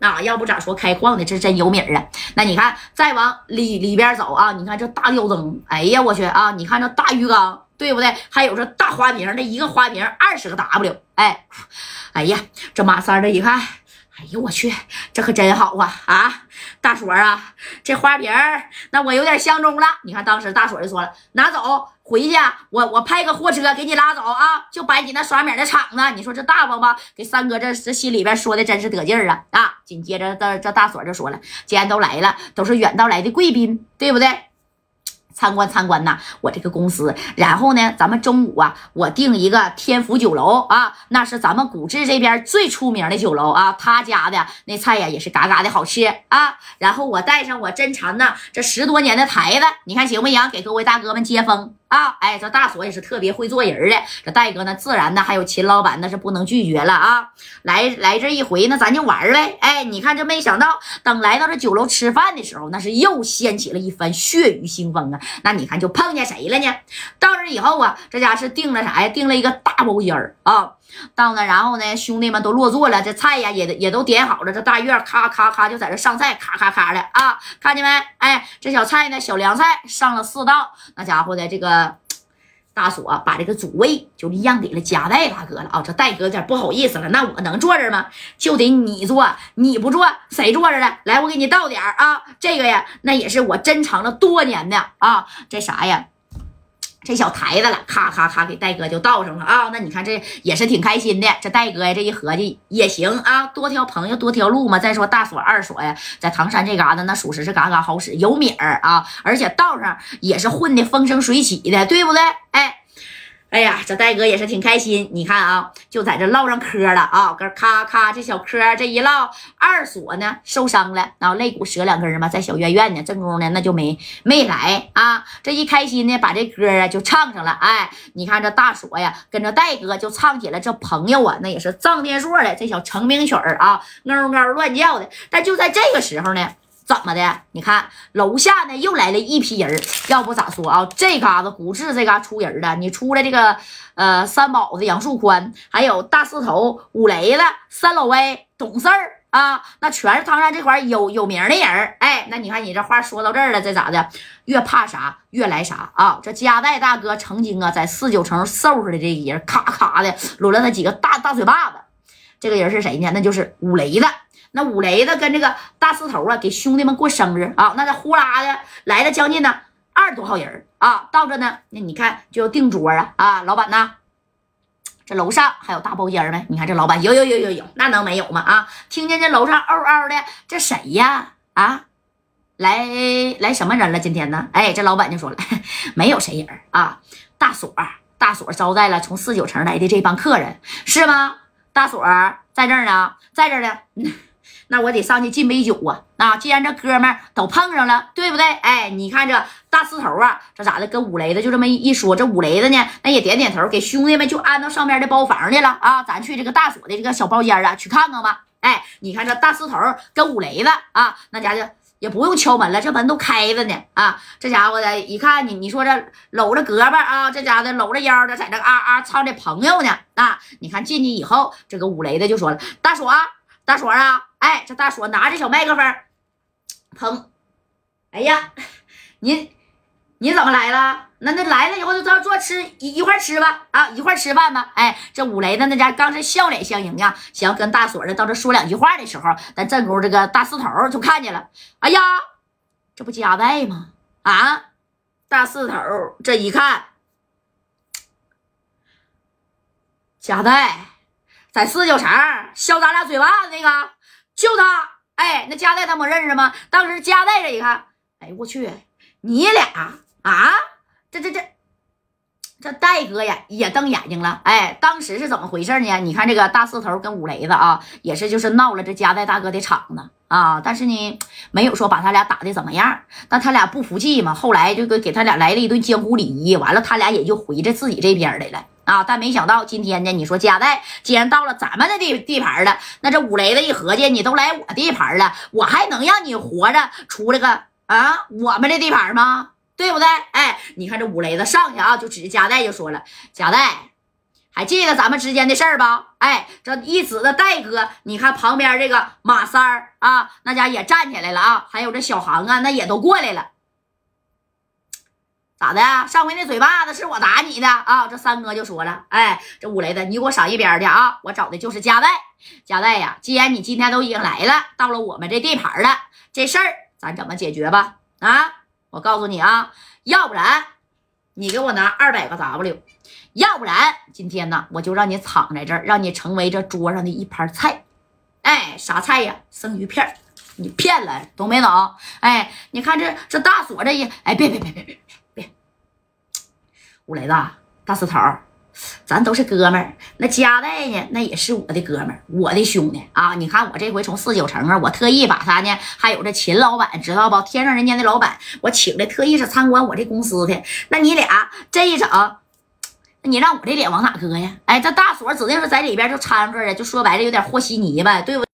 啊，要不咋说开矿的这真有名啊。那你看，再往里里边走啊，你看这大吊灯，哎呀，我去啊！你看这大鱼缸，对不对？还有这大花瓶，这一个花瓶二十个 W，哎，哎呀，这马三这一看。哎呦我去，这可真好啊！啊，大锁啊，这花瓶儿，那我有点相中了。你看，当时大锁就说了，拿走回去，我我派个货车给你拉走啊，就摆你那耍米的场子。你说这大方吧？给三哥这这心里边说的真是得劲儿啊啊！紧接着这这大锁就说了，既然都来了，都是远道来的贵宾，对不对？参观参观呐，我这个公司，然后呢，咱们中午啊，我订一个天府酒楼啊，那是咱们古治这边最出名的酒楼啊，他家的那菜呀也是嘎嘎的好吃啊。然后我带上我珍藏呐这十多年的台子，你看行不行？给各位大哥们接风。啊，哎，这大锁也是特别会做人的，这戴哥呢，自然呢，还有秦老板那是不能拒绝了啊！来来这一回呢，咱就玩呗！哎，你看这没想到，等来到这酒楼吃饭的时候，那是又掀起了一番血雨腥风啊！那你看就碰见谁了呢？到这以后啊，这家是订了啥呀？订了一个大包间儿啊！到那，然后呢，兄弟们都落座了，这菜呀也也都点好了，这大院咔咔咔就在这上菜，咔咔咔的啊！看见没？哎，这小菜呢，小凉菜上了四道，那家伙的这个。大锁把这个主位就让给了嘉代大哥了啊！这代哥有点不好意思了，那我能坐这吗？就得你坐，你不坐谁坐着呢？来，我给你倒点啊！这个呀，那也是我珍藏了多年的啊！这啥呀？这小台子了，咔咔咔给戴哥就倒上了啊！那你看这也是挺开心的。这戴哥呀，这一合计也行啊，多条朋友多条路嘛。再说大锁二锁呀，在唐山这嘎达那属实是嘎嘎好使，有米儿啊，而且道上也是混的风生水起的，对不对？哎。哎呀，这戴哥也是挺开心。你看啊，就在这唠上嗑了啊，跟咔咔这小嗑这一唠，二锁呢受伤了，然后肋骨折两根嘛，在小院院呢，正宫呢那就没没来啊。这一开心呢，把这歌啊就唱上了。哎，你看这大锁呀，跟着戴哥就唱起了这朋友啊，那也是臧天朔的这小成名曲儿啊，嗷嗷乱叫的。但就在这个时候呢。怎么的？你看楼下呢，又来了一批人。要不咋说啊，这嘎子古志这嘎出人了，你出来这个呃三宝子杨树宽，还有大四头五雷子三老威懂事儿啊，那全是唐山这块有有名的人哎，那你看你这话说到这儿了，这咋的？越怕啥越来啥啊！这加代大哥曾经啊，在四九城收拾的这个人，咔咔的抡了他几个大大嘴巴子。这个人是谁呢？那就是五雷子。那五雷子跟这个大四头啊，给兄弟们过生日啊，那这呼啦的来了将近呢二十多号人啊，到这呢，那你看就要订桌啊啊，老板呢？这楼上还有大包间没？你看这老板有有有有有，那能没有吗？啊，听见这楼上嗷嗷的，这谁呀？啊，来来什么人了？今天呢？哎，这老板就说了，没有谁人啊，大锁大锁招待了从四九城来的这帮客人，是吗？大锁在这儿呢，在这呢。那我得上去敬杯酒啊！啊，既然这哥们都碰上了，对不对？哎，你看这大四头啊，这咋的？跟五雷子就这么一说，这五雷子呢，那也点点头，给兄弟们就安到上边的包房去了啊！咱去这个大锁的这个小包间啊，去看看吧。哎，你看这大四头跟五雷子啊，那家伙也不用敲门了，这门都开着呢啊！这家伙的一看你，你说这搂着胳膊啊，这家伙的搂着腰的，在这啊啊唱这朋友呢啊！你看进去以后，这个五雷子就说了：“大锁，大锁啊！”哎，这大锁拿着小麦克风，砰！哎呀，你你怎么来了？那那来了以后就坐坐吃一一块吃吧，啊，一块吃饭吧。哎，这五雷子那家刚是笑脸相迎呀，想要跟大锁的到这说两句话的时候，咱正宫这个大四头就看见了。哎呀，这不夹带吗？啊，大四头这一看，夹带在四九城削咱俩嘴巴子那个。就他，哎，那加代他没认识吗？当时加代这一看，哎我去，你俩啊，这这这这戴哥呀也瞪眼睛了，哎，当时是怎么回事呢？你看这个大四头跟五雷子啊，也是就是闹了这加代大哥的场子啊，但是呢，没有说把他俩打的怎么样，那他俩不服气嘛，后来就给给他俩来了一顿江湖礼仪，完了他俩也就回着自己这边来了。啊！但没想到今天呢，你说加代既然到了咱们的地地盘了，那这五雷子一合计，你都来我地盘了，我还能让你活着出来个啊我们的地盘吗？对不对？哎，你看这五雷子上去啊，就指着加代就说了：“加代，还记得咱们之间的事儿吧？哎，这一指的戴哥，你看旁边这个马三儿啊，那家也站起来了啊，还有这小航啊，那也都过来了。咋的？上回那嘴巴子是我打你的啊！这三哥就说了，哎，这五雷子，你给我闪一边去啊！我找的就是加代，加代呀，既然你今天都已经来了，到了我们这地盘了，这事儿咱怎么解决吧？啊，我告诉你啊，要不然你给我拿二百个 W，要不然今天呢，我就让你躺在这儿，让你成为这桌上的一盘菜。哎，啥菜呀？生鱼片你骗了，懂没懂？哎，你看这这大锁这一，哎，别别别别别。五雷子，大石头，咱都是哥们儿。那加代呢？那也是我的哥们儿，我的兄弟啊！你看我这回从四九城啊，我特意把他呢，还有这秦老板，知道不？天上人间的老板，我请来，特意是参观我这公司的。那你俩这一整，你让我这脸往哪搁呀？哎，这大锁指定是在里边就掺和着，就说白了有点和稀泥呗，对不？